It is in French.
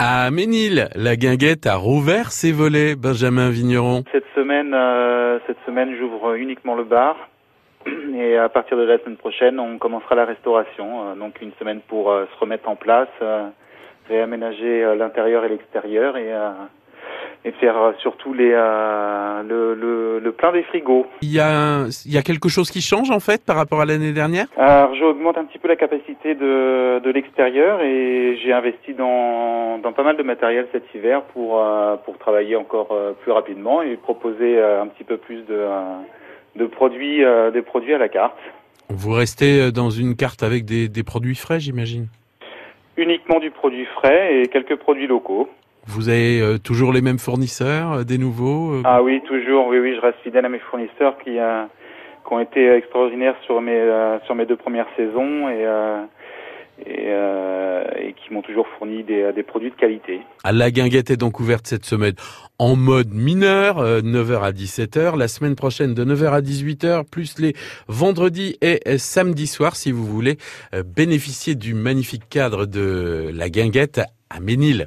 À Ménil, la guinguette a rouvert ses volets, Benjamin Vigneron. Cette semaine, euh, cette semaine, j'ouvre uniquement le bar. Et à partir de la semaine prochaine, on commencera la restauration. Euh, donc une semaine pour euh, se remettre en place, euh, réaménager l'intérieur et l'extérieur et, et faire euh, surtout les, euh, le, le, le plein des frigos. Il y, a un- il y a quelque chose qui change en fait par rapport à l'année dernière? Alors j'augmente un petit peu la capacité de, de l'extérieur et j'ai investi dans, dans pas mal de matériel cet hiver pour, euh, pour travailler encore euh, plus rapidement et proposer un petit peu plus de, de produits, des produits à la carte. Vous restez dans une carte avec des, des produits frais, j'imagine? Uniquement du produit frais et quelques produits locaux. Vous avez euh, toujours les mêmes fournisseurs, euh, des nouveaux euh, Ah oui, toujours, oui, oui, je reste fidèle à mes fournisseurs qui, euh, qui ont été extraordinaires sur mes, euh, sur mes deux premières saisons et, euh, et, euh, et qui m'ont toujours fourni des, des produits de qualité. Ah, La guinguette est donc ouverte cette semaine en mode mineur, euh, 9h à 17h. La semaine prochaine de 9h à 18h, plus les vendredis et samedis soirs, si vous voulez euh, bénéficier du magnifique cadre de la guinguette à Ménil.